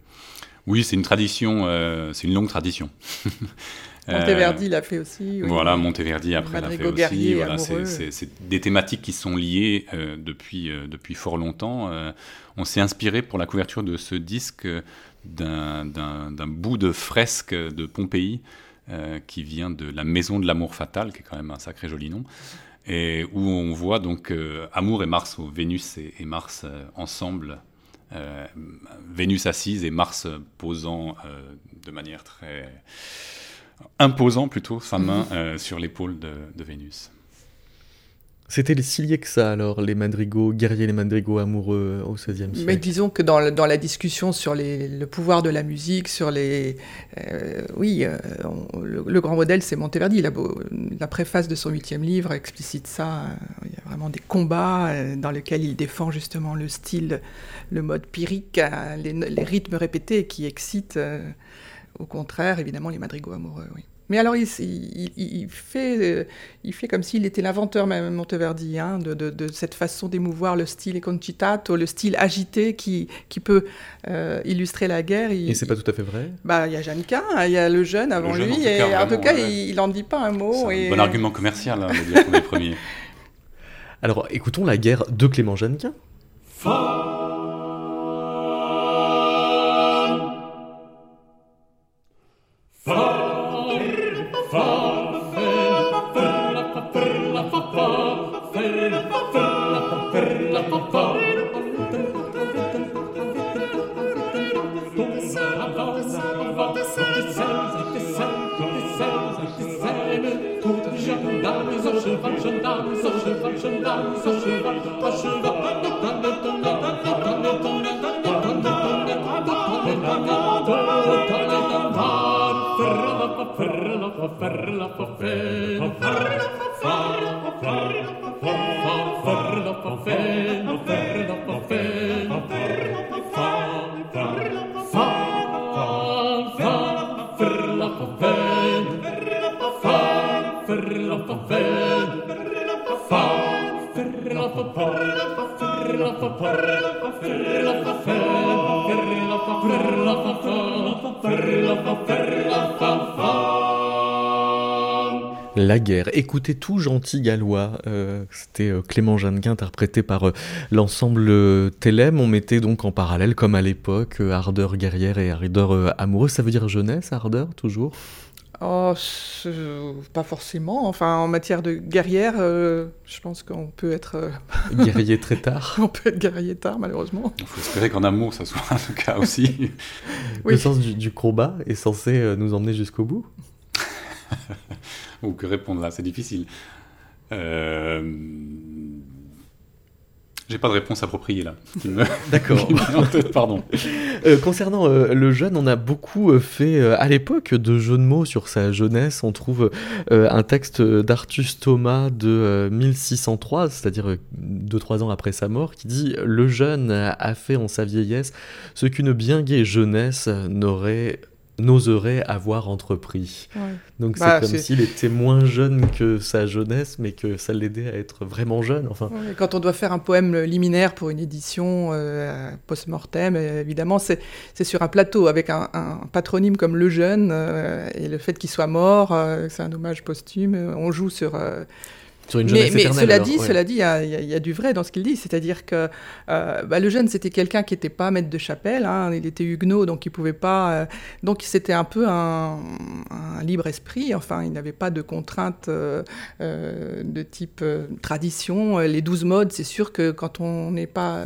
Oui, c'est une tradition, euh, c'est une longue tradition. Monteverdi l'a fait aussi. Voilà, Monteverdi après l'a fait aussi. Voilà, c'est des thématiques qui sont liées euh, depuis, euh, depuis fort longtemps. on s'est inspiré pour la couverture de ce disque d'un bout de fresque de Pompéi euh, qui vient de la maison de l'amour fatal, qui est quand même un sacré joli nom, et où on voit donc euh, Amour et Mars, ou Vénus et, Mars euh, ensemble, Vénus assise et Mars posant de manière très imposant plutôt sa main sur l'épaule de, de Vénus. C'était si lié que ça, alors, les madrigaux guerriers, les madrigaux amoureux au XVIe siècle Mais disons que dans, dans la discussion sur les, le pouvoir de la musique, sur les... Euh, oui, euh, le, grand modèle, c'est Monteverdi. La, la, préface de son huitième livre explicite ça. Il y a vraiment des combats euh, dans lesquels il défend justement le style, le mode pyrique, les, les rythmes répétés qui excitent, au contraire, évidemment, les madrigaux amoureux, oui. Mais alors, il, fait, euh, il fait comme s'il était l'inventeur même, Monteverdi, hein, de, cette façon d'émouvoir le style concitato, le style agité qui, qui peut euh, illustrer la guerre. Il, et c'est pas tout à fait vrai bah, Il y a Jeannequin, il y a le jeune avant lui, en et en tout cas, il n'en dit pas un mot. C'est un bon argument commercial, hein, de dire qu'on est premier. Alors, écoutons la guerre de Clément Jeannequin. Ferla, ferla, ferla, ferla, ferla, ferla, La guerre. Écoutez tout gentil gallois. Euh, c'était euh, Clément Jeannequin interprété par euh, l'ensemble Télém. On mettait donc en parallèle, comme à l'époque, ardeur guerrière et ardeur amoureuse. Ça veut dire jeunesse, ardeur toujours? Oh, pas forcément. Enfin, en matière de guerrière, je pense qu'on peut être. guerrier très tard. on peut être guerrier tard, malheureusement. Il faut espérer qu'en amour, ça soit le cas aussi. Le sens du combat est censé nous emmener jusqu'au bout Ou que répondre là, c'est difficile. Euh... J'ai pas de réponse appropriée là. D'accord. Pardon. Euh, concernant euh, le jeune, on a beaucoup euh, fait à l'époque de jeux de mots sur sa jeunesse. On trouve un texte d'Artus Thomas de 1603, c'est-à-dire 2-3 ans après sa mort, qui dit Le jeune a fait en sa vieillesse ce qu'une bien gaie jeunesse n'aurait n'oserait avoir entrepris. Donc c'est bah, comme s'il était moins jeune que sa jeunesse, mais que ça l'aidait à être vraiment jeune. Enfin. quand on doit faire un poème liminaire pour une édition euh, post-mortem, euh, évidemment, c'est sur un plateau avec un, patronyme comme Le Jeune, euh, et le fait qu'il soit mort, c'est un hommage posthume. On joue sur mais, cela dit, cela dit, il y, a du vrai dans ce qu'il dit, c'est-à-dire que euh, bah, le jeune, c'était quelqu'un qui n'était pas maître de chapelle, hein, il était huguenot, donc il pouvait pas, euh, donc c'était un peu un, libre esprit. Enfin, il n'avait pas de contraintes euh, de type tradition. Les douze modes, c'est sûr que quand on n'est pas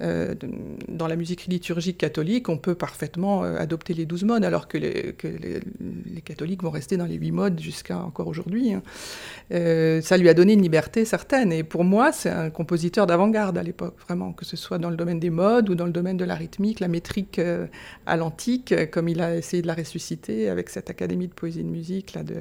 dans la musique liturgique catholique, on peut parfaitement euh, adopter les douze modes, alors que, les, les, catholiques vont rester dans les huit modes jusqu'à encore aujourd'hui. Hein. Euh, ça lui a donné une liberté certaine. Et pour moi, c'est un compositeur d'avant-garde à l'époque, vraiment, que ce soit dans le domaine des modes ou dans le domaine de la rythmique, la métrique à l'antique, comme il a essayé de la ressusciter avec cette académie de poésie et de musique là, de,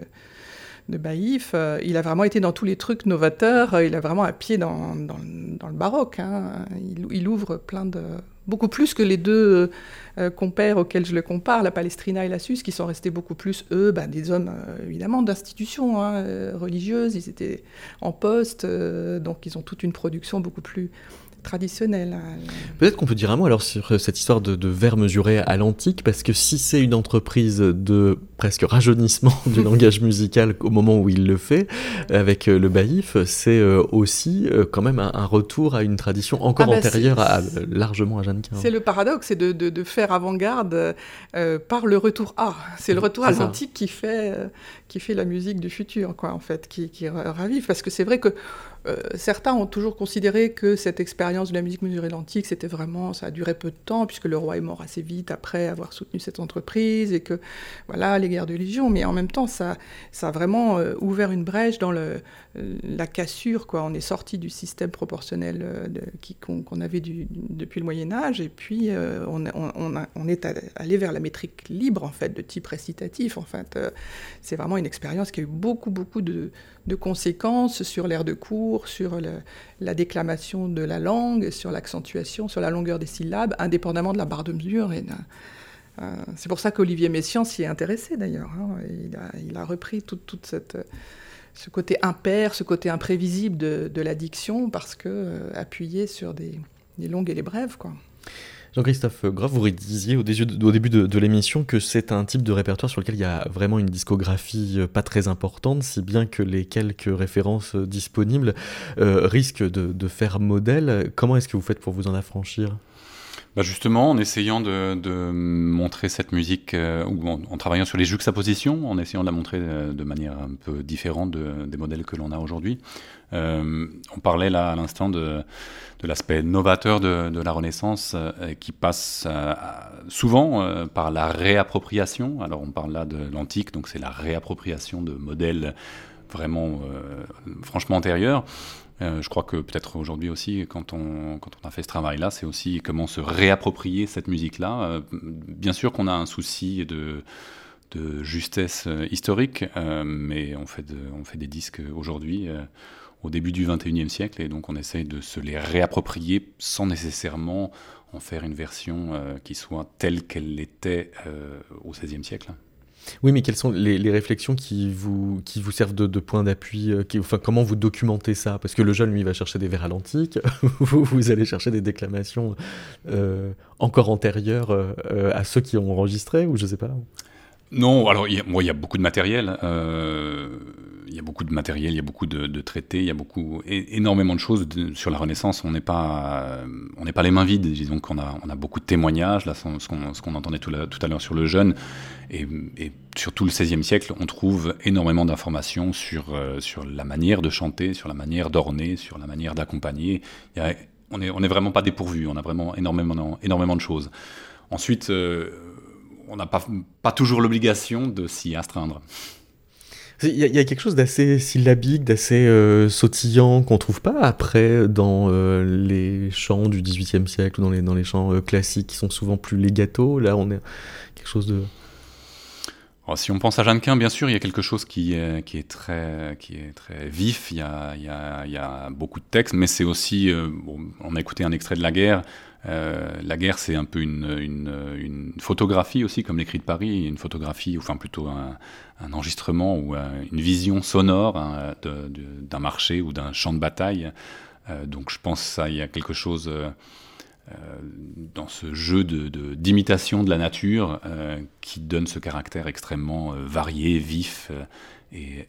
de Baïf, euh, il a vraiment été dans tous les trucs novateurs, euh, il a vraiment un pied dans, dans, le baroque. Hein. Il, ouvre plein de... beaucoup plus que les deux euh, compères auxquels je le compare, la Palestrina et la Suisse, qui sont restés beaucoup plus, eux, ben, des hommes évidemment d'institutions hein, religieuses, ils étaient en poste, donc ils ont toute une production beaucoup plus traditionnel. Hein. Peut-être qu'on peut dire un mot alors sur euh, cette histoire de, de verre mesuré à l'antique, parce que si c'est une entreprise de presque rajeunissement du langage musical au moment où il le fait, avec euh, le baïf, c'est euh, aussi quand même un, retour à une tradition encore ah bah, antérieure à, largement à Jeannequin. C'est le paradoxe, c'est de, de, faire avant-garde par le retour à. C'est le retour à l'antique qui fait, qui fait la musique du futur, quoi, en fait, qui, qui ravive. Parce que c'est vrai que euh, certains ont toujours considéré que cette expérience de la musique mesurée l'antique, c'était vraiment, ça a duré peu de temps, puisque le roi est mort assez vite après avoir soutenu cette entreprise, et que, voilà, les guerres de Légion, mais en même temps, ça, ça a vraiment euh, ouvert une brèche dans le, la cassure, quoi. On est sorti du système proportionnel euh, qu'on avait depuis le Moyen-Âge, et puis on, on, est allé vers la métrique libre, en fait, de type récitatif, en fait. c'est vraiment une expérience qui a eu beaucoup, beaucoup de de conséquences sur l'air de cours, sur la déclamation de la langue, sur l'accentuation, sur la longueur des syllabes, indépendamment de la barre de mesure. Euh, c'est pour ça qu'Olivier Messiaen s'y est intéressé d'ailleurs. Hein. Il, a, repris tout, cette, ce côté impair, ce côté imprévisible de, la diction, parce que euh, appuyé sur des, des longues et les brèves. Quoi. Jean-Christophe Groff, vous disiez au, début de, l'émission que c'est un type de répertoire sur lequel il y a vraiment une discographie euh, pas très importante, si bien que les quelques références euh, disponibles euh, risquent de, faire modèle. Comment est-ce que vous faites pour vous en affranchir? Bah justement, en essayant de, montrer cette musique, ou en, travaillant sur les juxtapositions, en essayant de la montrer de manière un peu différente des modèles que l'on a aujourd'hui. on parlait là à l'instant de, l'aspect novateur de, la Renaissance euh, qui passe euh, souvent euh, par la réappropriation. Alors on parle là de l'antique, donc c'est la réappropriation de modèles vraiment franchement antérieurs. je crois que peut-être aujourd'hui aussi, quand on, quand on a fait ce travail-là, c'est aussi comment se réapproprier cette musique-là. bien sûr qu'on a un souci de, de justesse historique, mais on fait, on fait des disques aujourd'hui au début du 21e siècle, et donc on essaye de se les réapproprier sans nécessairement en faire une version euh, qui soit telle qu'elle l'était euh, au XVIe siècle. Oui, mais quelles sont les, réflexions qui vous, qui vous servent de, point d'appui euh, enfin, Comment vous documentez ça? Parce que le jeune, lui, va chercher des vers à l'antique, vous, allez chercher des déclamations encore antérieures à ceux qui ont enregistré, ou je sais pas non, alors il y, a beaucoup de matériel. Euh, il y a beaucoup de matériel, il y a beaucoup de, traités, il y a beaucoup, énormément de choses sur la Renaissance. On n'est pas, on n'est pas les mains vides. Disons qu'on a, on a beaucoup de témoignages. Là, ce qu'on entendait tout, à l'heure sur le jeune, et, et, sur tout le XVIe siècle, on trouve énormément d'informations sur sur la manière de chanter, sur la manière d'orner, sur la manière d'accompagner. On n'est on est vraiment pas dépourvu. On a vraiment énormément, énormément de choses. Ensuite, on n'a pas, pas toujours l'obligation de s'y astreindre. Il y, a quelque chose d'assez syllabique, d'assez euh, sautillant qu'on trouve pas après dans euh, les chants du XVIIIe siècle dans les, dans les chants euh, classiques qui sont souvent plus legato. Là, on est quelque chose de. Si on pense à Jeannequin, bien sûr, il y a quelque chose qui est, très, vif, il y a, beaucoup de textes, mais c'est aussi, on a écouté un extrait de La Guerre, euh, la guerre, c'est un peu une, photographie aussi, comme l'écrit de Paris, une photographie, enfin plutôt un, enregistrement ou une vision sonore hein, d'un marché ou d'un champ de bataille. Euh, donc je pense qu'il y a quelque chose euh, dans ce jeu d'imitation de, la nature qui donne ce caractère extrêmement varié, vif et,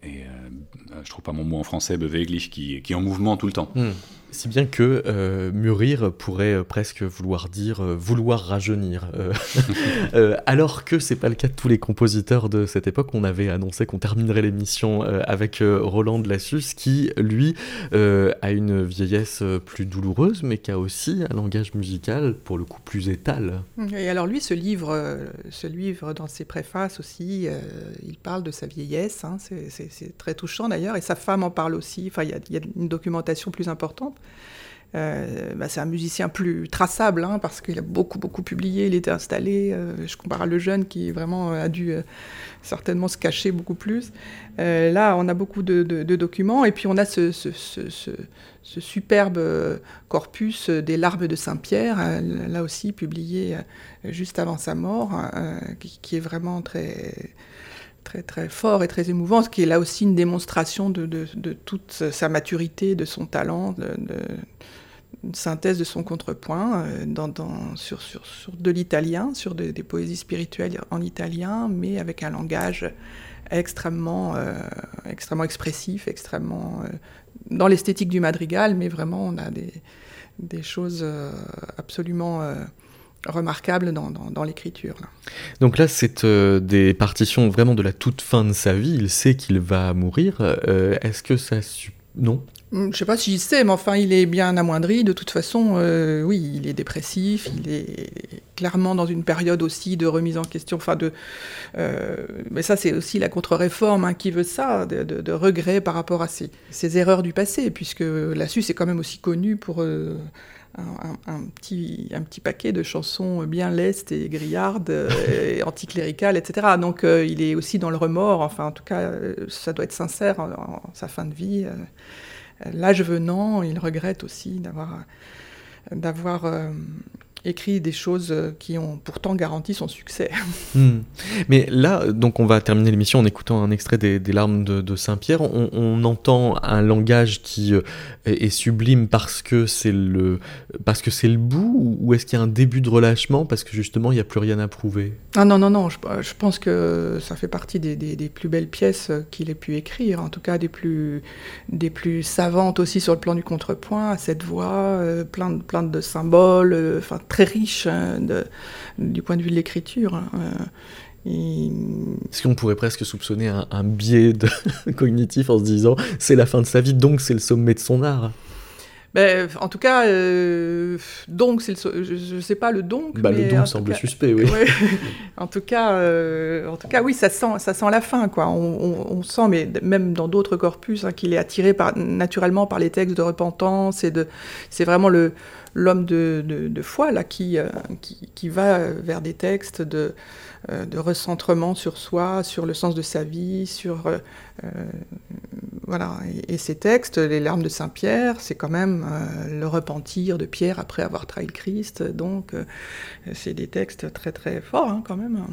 je trouve pas mon mot en français, beweglich, qui, qui est en mouvement tout le temps. Hmm. Si bien que euh, mûrir pourrait euh, presque vouloir dire euh, vouloir rajeunir. alors que c'est pas le cas de tous les compositeurs de cette époque. On avait annoncé qu'on terminerait l'émission avec Roland de Lassus, qui lui a une vieillesse plus douloureuse, mais qui a aussi un langage musical pour le coup plus étal. Et alors lui, ce livre, ce livre dans ses préfaces aussi, il parle de sa vieillesse. Hein, c'est très touchant d'ailleurs, et sa femme en parle aussi. Enfin, il y, a une documentation plus importante. Euh, bah, c'est un musicien plus traçable hein, parce qu'il a beaucoup beaucoup publié, il était installé. Euh, je compare à le jeune qui vraiment a dû euh, certainement se cacher beaucoup plus. là, on a beaucoup de, documents et puis on a ce, superbe corpus des larmes de Saint-Pierre, là aussi publié juste avant sa mort, qui, est vraiment très très très fort et très émouvant, ce qui est là aussi une démonstration de, toute sa maturité, de son talent, de, une synthèse de son contrepoint euh, dans, sur, sur, sur, de l'italien, sur des poésies spirituelles en italien, mais avec un langage extrêmement, euh, extrêmement expressif, extrêmement euh, dans l'esthétique du madrigal, mais vraiment on a des, des choses absolument remarquable dans, dans, l'écriture. Donc là, c'est euh, des partitions vraiment de la toute fin de sa vie. Il sait qu'il va mourir. Euh, est-ce que ça... Non? Hmm, je ne sais pas s'il sait, mais enfin, il est bien amoindri. De toute façon, euh, oui, il est dépressif. Il est clairement dans une période aussi de remise en question. Enfin, de, mais ça, c'est aussi la contre-réforme hein, qui veut ça, de, de, regret par rapport à ses, ses, erreurs du passé, puisque Lassus est quand même aussi connu pour un, petit, paquet de chansons bien lestes et grillardes, et anticléricales, etc. Donc euh, il est aussi dans le remords, enfin en tout cas euh, ça doit être sincère en, sa fin de vie. Euh, l'âge venant, il regrette aussi d'avoir écrit des choses euh, qui ont pourtant garanti son succès. Hmm. Mais là, donc on va terminer l'émission en écoutant un extrait des, larmes de, Saint-Pierre. On, entend un langage qui euh, est, sublime parce que c'est le parce que c'est le bout ou est-ce qu'il y a un début de relâchement parce que justement il n'y a plus rien à prouver? Ah non non non, je, pense que ça fait partie des, plus belles pièces qu'il ait pu écrire, en tout cas des plus des plus savantes aussi sur le plan du contrepoint, cette voix, euh, plein de plein de symboles, enfin très riche hein, du point de vue de l'écriture. Hein, euh, Est-ce qu'on pourrait presque soupçonner un, biais de cognitif en se disant c'est la fin de sa vie, donc c'est le sommet de son art? Ben, en tout cas, euh, donc, le, je ne sais pas le donc. Bah, le don semble suspect, oui. en, tout cas, euh, en tout cas, oui, ça sent, ça sent la fin. Quoi. On, sent, mais même dans d'autres corpus, hein, qu'il est attiré par, naturellement par les textes de repentance. et de C'est vraiment le, l'homme de, de, foi là, qui, euh, qui, qui, va vers des textes de, de recentrement sur soi, sur le sens de sa vie, sur euh, voilà. Et, ces textes, les larmes de Saint Pierre, c'est quand même le repentir de Pierre après avoir trahi le Christ. Donc, c'est des textes très très forts hein, quand même.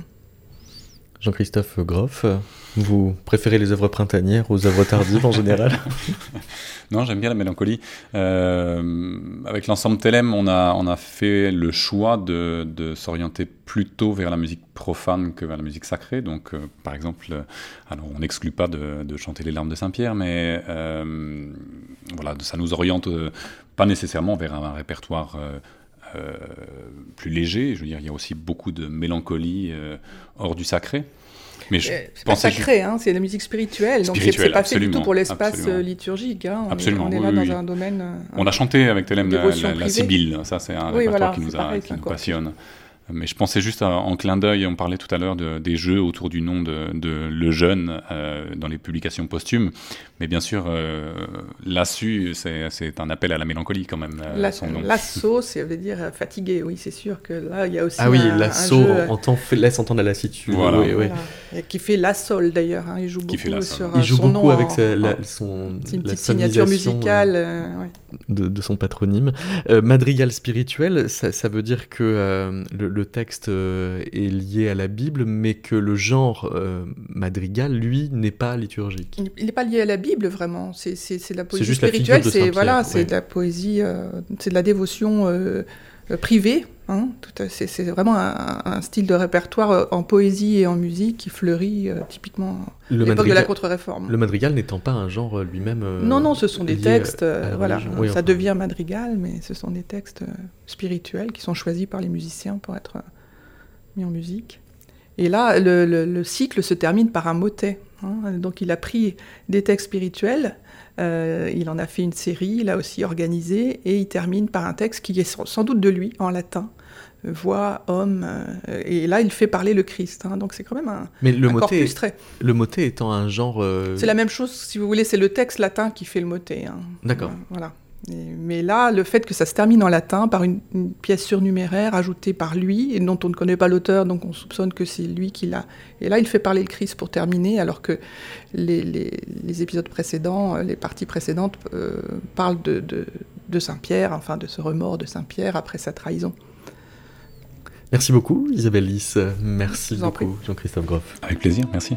Jean-Christophe Groff, vous préférez les œuvres printanières aux œuvres tardives en général? Non, j'aime bien la mélancolie. Euh, avec l'ensemble Telem, on a, on a fait le choix de, de s'orienter plutôt vers la musique profane que vers la musique sacrée. Donc, euh, par exemple, euh, on n'exclut pas de, de, chanter les larmes de Saint-Pierre, mais voilà, ça nous oriente pas nécessairement vers un répertoire euh, plus léger. Je veux dire, il y a aussi beaucoup de mélancolie euh, hors du sacré. Mais je c'est pas sacré, hein, c'est la musique spirituelle, donc c'est pas fait du tout pour l'espace liturgique. Hein, on absolument, est, on est là oui, dans un domaine. Euh, on a chanté avec Telem la, la, la Sibylle, ça c'est un oui, répertoire voilà, qui nous, a, pareil, qui nous passionne. Mais je pensais juste à, en clin d'œil, on parlait tout à l'heure de, des jeux autour du nom de, de Le Jeune euh, dans les publications posthumes. Mais bien sûr, euh, l'assu, c'est un appel à la mélancolie quand même. Euh, L'assaut, ça veut dire fatigué, oui, c'est sûr que là, il y a aussi. Ah oui, l'assaut entend, laisse entendre la lassitude. Voilà. Oui, oui. voilà. Qui fait la sol d'ailleurs, hein, il joue qui beaucoup sur Il joue son beaucoup nom avec en, sa, la, en, son. C'est une petite signature musicale. Euh, ouais. de, de, son patronyme. Euh, madrigal spirituel, ça, ça, veut dire que euh, le, le, texte est lié à la Bible, mais que le genre euh, madrigal, lui, n'est pas liturgique. Il n'est pas lié à la Bible, vraiment. C'est la poésie spirituelle. C'est voilà, c'est de la poésie, euh, c'est de la dévotion euh, privée. Hein, c'est vraiment un, un, style de répertoire en poésie et en musique qui fleurit typiquement à l'époque de la contre-réforme. Le madrigal n'étant pas un genre lui-même. non, non, ce sont des textes. voilà, oui, ça enfin. devient madrigal, mais ce sont des textes spirituels qui sont choisis par les musiciens pour être mis en musique. Et là, le, le, le, cycle se termine par un motet. Hein. Donc il a pris des textes spirituels, euh, il en a fait une série, il a aussi organisé, et il termine par un texte qui est sans doute de lui, en latin. Voix, homme, euh, et là il fait parler le Christ. Hein. Donc c'est quand même un, Mais le un motet, très. Le motet étant un genre. Euh... C'est la même chose, si vous voulez, c'est le texte latin qui fait le motet. Hein. D'accord. voilà. Et, mais là, le fait que ça se termine en latin par une, une, pièce surnuméraire ajoutée par lui et dont on ne connaît pas l'auteur, donc on soupçonne que c'est lui qui l'a. Et là, il fait parler le Christ pour terminer, alors que les, les, les épisodes précédents, les parties précédentes euh, parlent de, de, de Saint-Pierre, enfin de ce remords de Saint-Pierre après sa trahison. Merci beaucoup, Isabelle Lys. Merci beaucoup, Jean-Christophe Groff. Avec plaisir, merci.